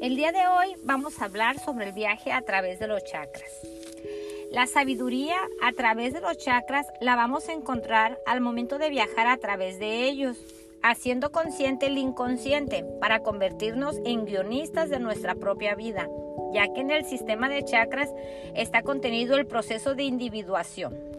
El día de hoy vamos a hablar sobre el viaje a través de los chakras. La sabiduría a través de los chakras la vamos a encontrar al momento de viajar a través de ellos, haciendo consciente el inconsciente para convertirnos en guionistas de nuestra propia vida, ya que en el sistema de chakras está contenido el proceso de individuación.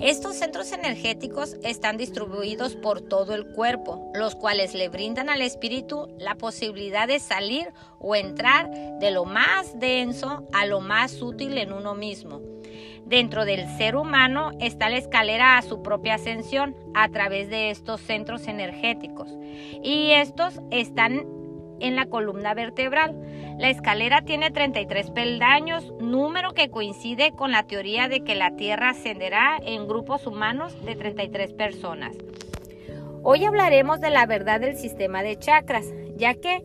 Estos centros energéticos están distribuidos por todo el cuerpo, los cuales le brindan al espíritu la posibilidad de salir o entrar de lo más denso a lo más útil en uno mismo. Dentro del ser humano está la escalera a su propia ascensión a través de estos centros energéticos y estos están en la columna vertebral. La escalera tiene 33 peldaños, número que coincide con la teoría de que la Tierra ascenderá en grupos humanos de 33 personas. Hoy hablaremos de la verdad del sistema de chakras, ya que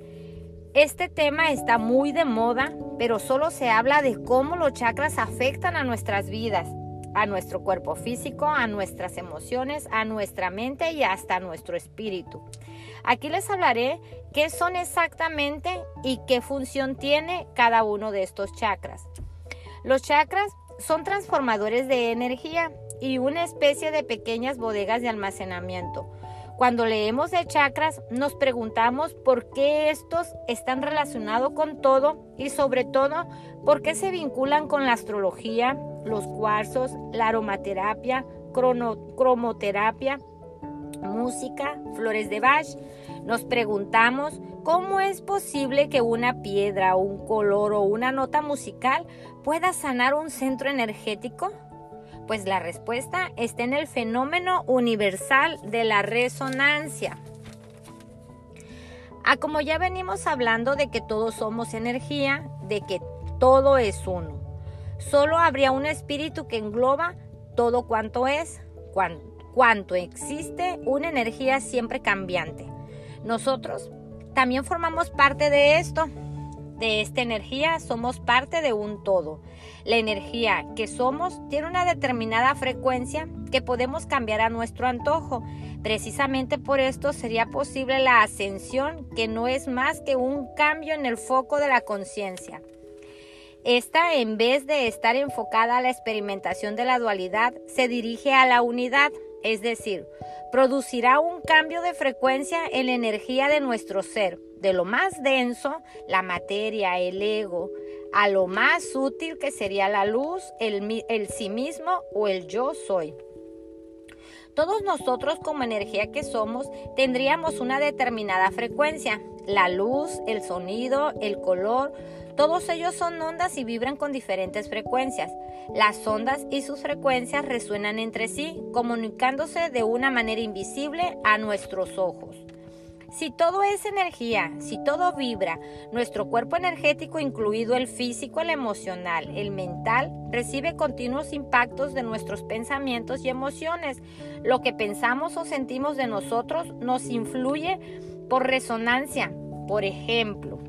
este tema está muy de moda, pero solo se habla de cómo los chakras afectan a nuestras vidas, a nuestro cuerpo físico, a nuestras emociones, a nuestra mente y hasta a nuestro espíritu. Aquí les hablaré qué son exactamente y qué función tiene cada uno de estos chakras. Los chakras son transformadores de energía y una especie de pequeñas bodegas de almacenamiento. Cuando leemos de chakras nos preguntamos por qué estos están relacionados con todo y sobre todo por qué se vinculan con la astrología, los cuarzos, la aromaterapia, cromoterapia, música, flores de Bach. Nos preguntamos cómo es posible que una piedra, un color o una nota musical pueda sanar un centro energético. Pues la respuesta está en el fenómeno universal de la resonancia. Ah, como ya venimos hablando de que todos somos energía, de que todo es uno. Solo habría un espíritu que engloba todo cuanto es, cuanto existe una energía siempre cambiante. Nosotros también formamos parte de esto, de esta energía, somos parte de un todo. La energía que somos tiene una determinada frecuencia que podemos cambiar a nuestro antojo. Precisamente por esto sería posible la ascensión, que no es más que un cambio en el foco de la conciencia. Esta, en vez de estar enfocada a la experimentación de la dualidad, se dirige a la unidad es decir, producirá un cambio de frecuencia en la energía de nuestro ser, de lo más denso, la materia, el ego, a lo más útil que sería la luz, el, el sí mismo o el yo soy. Todos nosotros como energía que somos tendríamos una determinada frecuencia. La luz, el sonido, el color, todos ellos son ondas y vibran con diferentes frecuencias. Las ondas y sus frecuencias resuenan entre sí, comunicándose de una manera invisible a nuestros ojos. Si todo es energía, si todo vibra, nuestro cuerpo energético, incluido el físico, el emocional, el mental, recibe continuos impactos de nuestros pensamientos y emociones. Lo que pensamos o sentimos de nosotros nos influye por resonancia. Por ejemplo,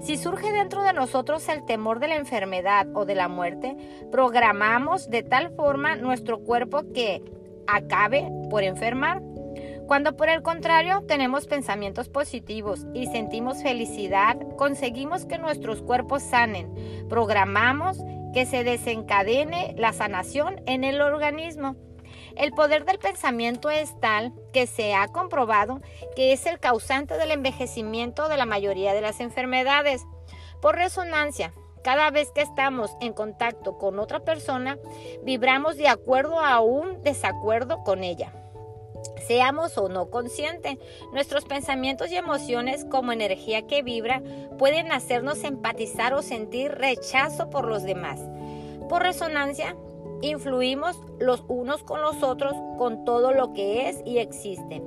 si surge dentro de nosotros el temor de la enfermedad o de la muerte, programamos de tal forma nuestro cuerpo que acabe por enfermar. Cuando por el contrario tenemos pensamientos positivos y sentimos felicidad, conseguimos que nuestros cuerpos sanen. Programamos que se desencadene la sanación en el organismo. El poder del pensamiento es tal que se ha comprobado que es el causante del envejecimiento de la mayoría de las enfermedades. Por resonancia, cada vez que estamos en contacto con otra persona, vibramos de acuerdo a un desacuerdo con ella. Seamos o no conscientes, nuestros pensamientos y emociones como energía que vibra pueden hacernos empatizar o sentir rechazo por los demás. Por resonancia, influimos los unos con los otros con todo lo que es y existe,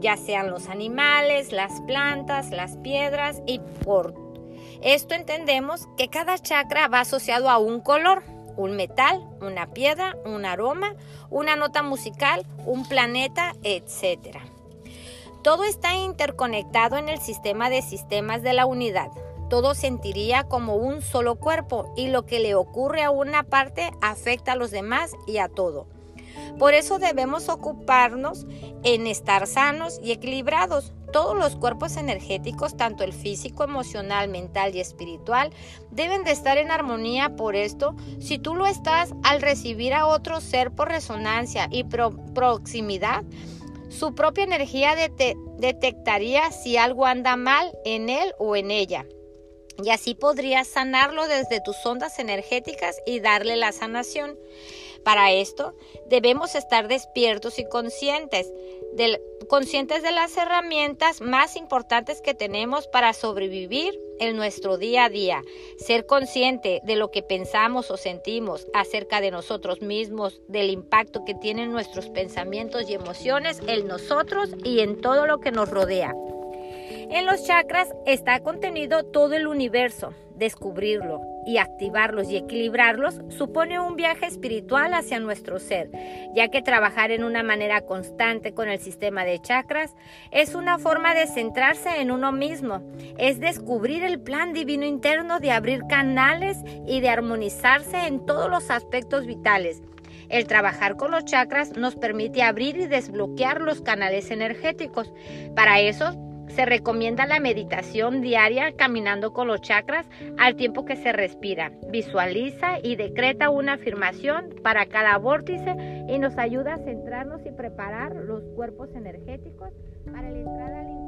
ya sean los animales, las plantas, las piedras y por esto entendemos que cada chakra va asociado a un color un metal, una piedra, un aroma, una nota musical, un planeta, etc. Todo está interconectado en el sistema de sistemas de la unidad. Todo sentiría como un solo cuerpo y lo que le ocurre a una parte afecta a los demás y a todo. Por eso debemos ocuparnos en estar sanos y equilibrados. Todos los cuerpos energéticos, tanto el físico, emocional, mental y espiritual, deben de estar en armonía. Por esto, si tú lo estás al recibir a otro ser por resonancia y proximidad, su propia energía detectaría si algo anda mal en él o en ella. Y así podrías sanarlo desde tus ondas energéticas y darle la sanación. Para esto debemos estar despiertos y conscientes de, conscientes de las herramientas más importantes que tenemos para sobrevivir en nuestro día a día. Ser consciente de lo que pensamos o sentimos acerca de nosotros mismos, del impacto que tienen nuestros pensamientos y emociones en nosotros y en todo lo que nos rodea. En los chakras está contenido todo el universo. Descubrirlo y activarlos y equilibrarlos supone un viaje espiritual hacia nuestro ser, ya que trabajar en una manera constante con el sistema de chakras es una forma de centrarse en uno mismo, es descubrir el plan divino interno de abrir canales y de armonizarse en todos los aspectos vitales. El trabajar con los chakras nos permite abrir y desbloquear los canales energéticos. Para eso se recomienda la meditación diaria caminando con los chakras al tiempo que se respira. Visualiza y decreta una afirmación para cada vórtice y nos ayuda a centrarnos y preparar los cuerpos energéticos para la entrada al